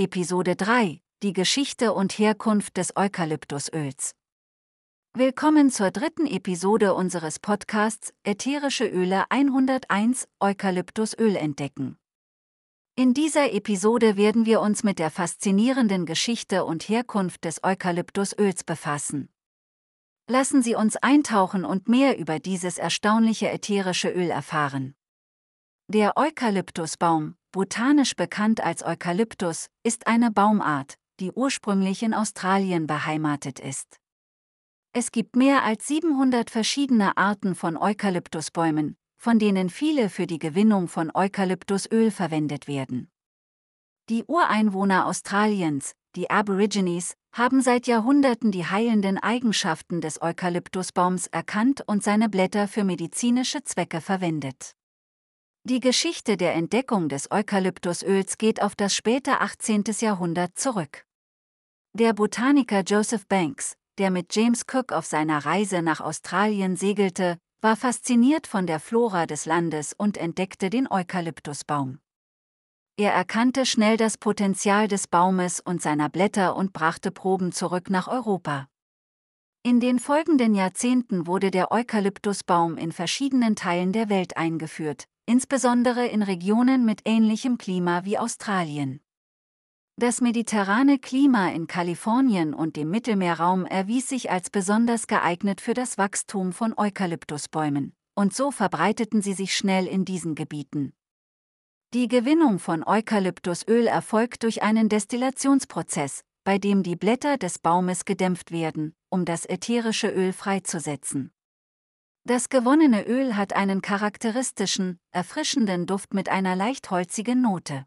Episode 3, die Geschichte und Herkunft des Eukalyptusöls. Willkommen zur dritten Episode unseres Podcasts Ätherische Öle 101 Eukalyptusöl entdecken. In dieser Episode werden wir uns mit der faszinierenden Geschichte und Herkunft des Eukalyptusöls befassen. Lassen Sie uns eintauchen und mehr über dieses erstaunliche ätherische Öl erfahren. Der Eukalyptusbaum, botanisch bekannt als Eukalyptus, ist eine Baumart, die ursprünglich in Australien beheimatet ist. Es gibt mehr als 700 verschiedene Arten von Eukalyptusbäumen, von denen viele für die Gewinnung von Eukalyptusöl verwendet werden. Die Ureinwohner Australiens, die Aborigines, haben seit Jahrhunderten die heilenden Eigenschaften des Eukalyptusbaums erkannt und seine Blätter für medizinische Zwecke verwendet. Die Geschichte der Entdeckung des Eukalyptusöls geht auf das späte 18. Jahrhundert zurück. Der Botaniker Joseph Banks, der mit James Cook auf seiner Reise nach Australien segelte, war fasziniert von der Flora des Landes und entdeckte den Eukalyptusbaum. Er erkannte schnell das Potenzial des Baumes und seiner Blätter und brachte Proben zurück nach Europa. In den folgenden Jahrzehnten wurde der Eukalyptusbaum in verschiedenen Teilen der Welt eingeführt, insbesondere in Regionen mit ähnlichem Klima wie Australien. Das mediterrane Klima in Kalifornien und dem Mittelmeerraum erwies sich als besonders geeignet für das Wachstum von Eukalyptusbäumen, und so verbreiteten sie sich schnell in diesen Gebieten. Die Gewinnung von Eukalyptusöl erfolgt durch einen Destillationsprozess, bei dem die Blätter des Baumes gedämpft werden, um das ätherische Öl freizusetzen. Das gewonnene Öl hat einen charakteristischen, erfrischenden Duft mit einer leicht holzigen Note.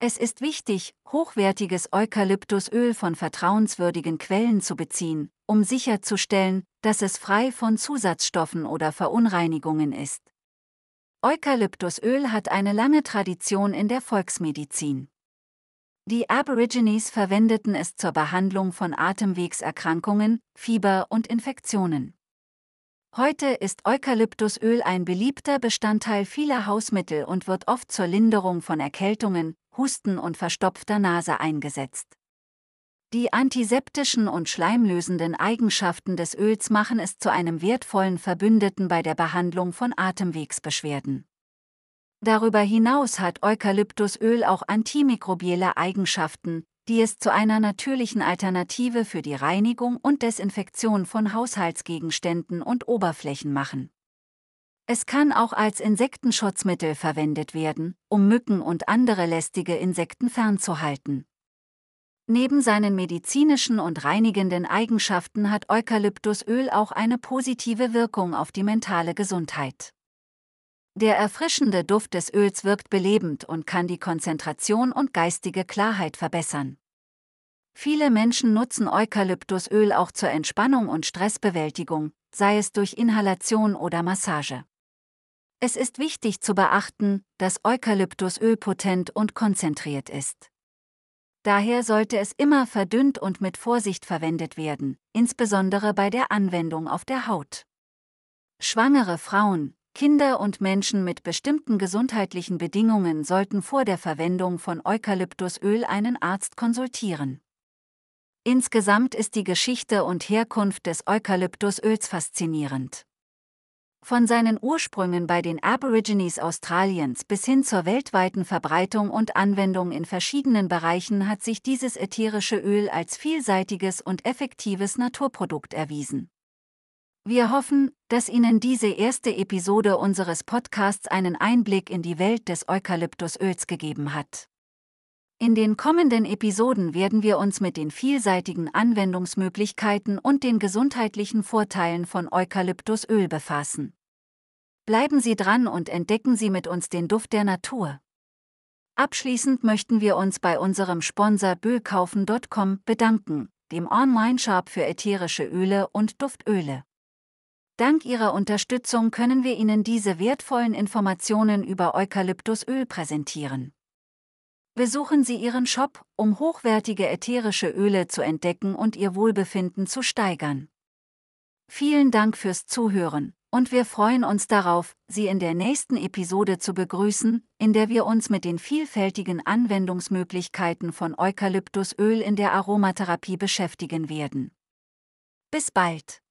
Es ist wichtig, hochwertiges Eukalyptusöl von vertrauenswürdigen Quellen zu beziehen, um sicherzustellen, dass es frei von Zusatzstoffen oder Verunreinigungen ist. Eukalyptusöl hat eine lange Tradition in der Volksmedizin. Die Aborigines verwendeten es zur Behandlung von Atemwegserkrankungen, Fieber und Infektionen. Heute ist Eukalyptusöl ein beliebter Bestandteil vieler Hausmittel und wird oft zur Linderung von Erkältungen, Husten und verstopfter Nase eingesetzt. Die antiseptischen und schleimlösenden Eigenschaften des Öls machen es zu einem wertvollen Verbündeten bei der Behandlung von Atemwegsbeschwerden. Darüber hinaus hat Eukalyptusöl auch antimikrobielle Eigenschaften, die es zu einer natürlichen Alternative für die Reinigung und Desinfektion von Haushaltsgegenständen und Oberflächen machen. Es kann auch als Insektenschutzmittel verwendet werden, um Mücken und andere lästige Insekten fernzuhalten. Neben seinen medizinischen und reinigenden Eigenschaften hat Eukalyptusöl auch eine positive Wirkung auf die mentale Gesundheit. Der erfrischende Duft des Öls wirkt belebend und kann die Konzentration und geistige Klarheit verbessern. Viele Menschen nutzen Eukalyptusöl auch zur Entspannung und Stressbewältigung, sei es durch Inhalation oder Massage. Es ist wichtig zu beachten, dass Eukalyptusöl potent und konzentriert ist. Daher sollte es immer verdünnt und mit Vorsicht verwendet werden, insbesondere bei der Anwendung auf der Haut. Schwangere Frauen, Kinder und Menschen mit bestimmten gesundheitlichen Bedingungen sollten vor der Verwendung von Eukalyptusöl einen Arzt konsultieren. Insgesamt ist die Geschichte und Herkunft des Eukalyptusöls faszinierend. Von seinen Ursprüngen bei den Aborigines Australiens bis hin zur weltweiten Verbreitung und Anwendung in verschiedenen Bereichen hat sich dieses ätherische Öl als vielseitiges und effektives Naturprodukt erwiesen. Wir hoffen, dass Ihnen diese erste Episode unseres Podcasts einen Einblick in die Welt des Eukalyptusöls gegeben hat. In den kommenden Episoden werden wir uns mit den vielseitigen Anwendungsmöglichkeiten und den gesundheitlichen Vorteilen von Eukalyptusöl befassen. Bleiben Sie dran und entdecken Sie mit uns den Duft der Natur. Abschließend möchten wir uns bei unserem Sponsor Böhlkaufen.com bedanken, dem Online-Shop für ätherische Öle und Duftöle. Dank Ihrer Unterstützung können wir Ihnen diese wertvollen Informationen über Eukalyptusöl präsentieren. Besuchen Sie Ihren Shop, um hochwertige ätherische Öle zu entdecken und Ihr Wohlbefinden zu steigern. Vielen Dank fürs Zuhören Und wir freuen uns darauf, Sie in der nächsten Episode zu begrüßen, in der wir uns mit den vielfältigen Anwendungsmöglichkeiten von Eukalyptusöl in der Aromatherapie beschäftigen werden. Bis bald!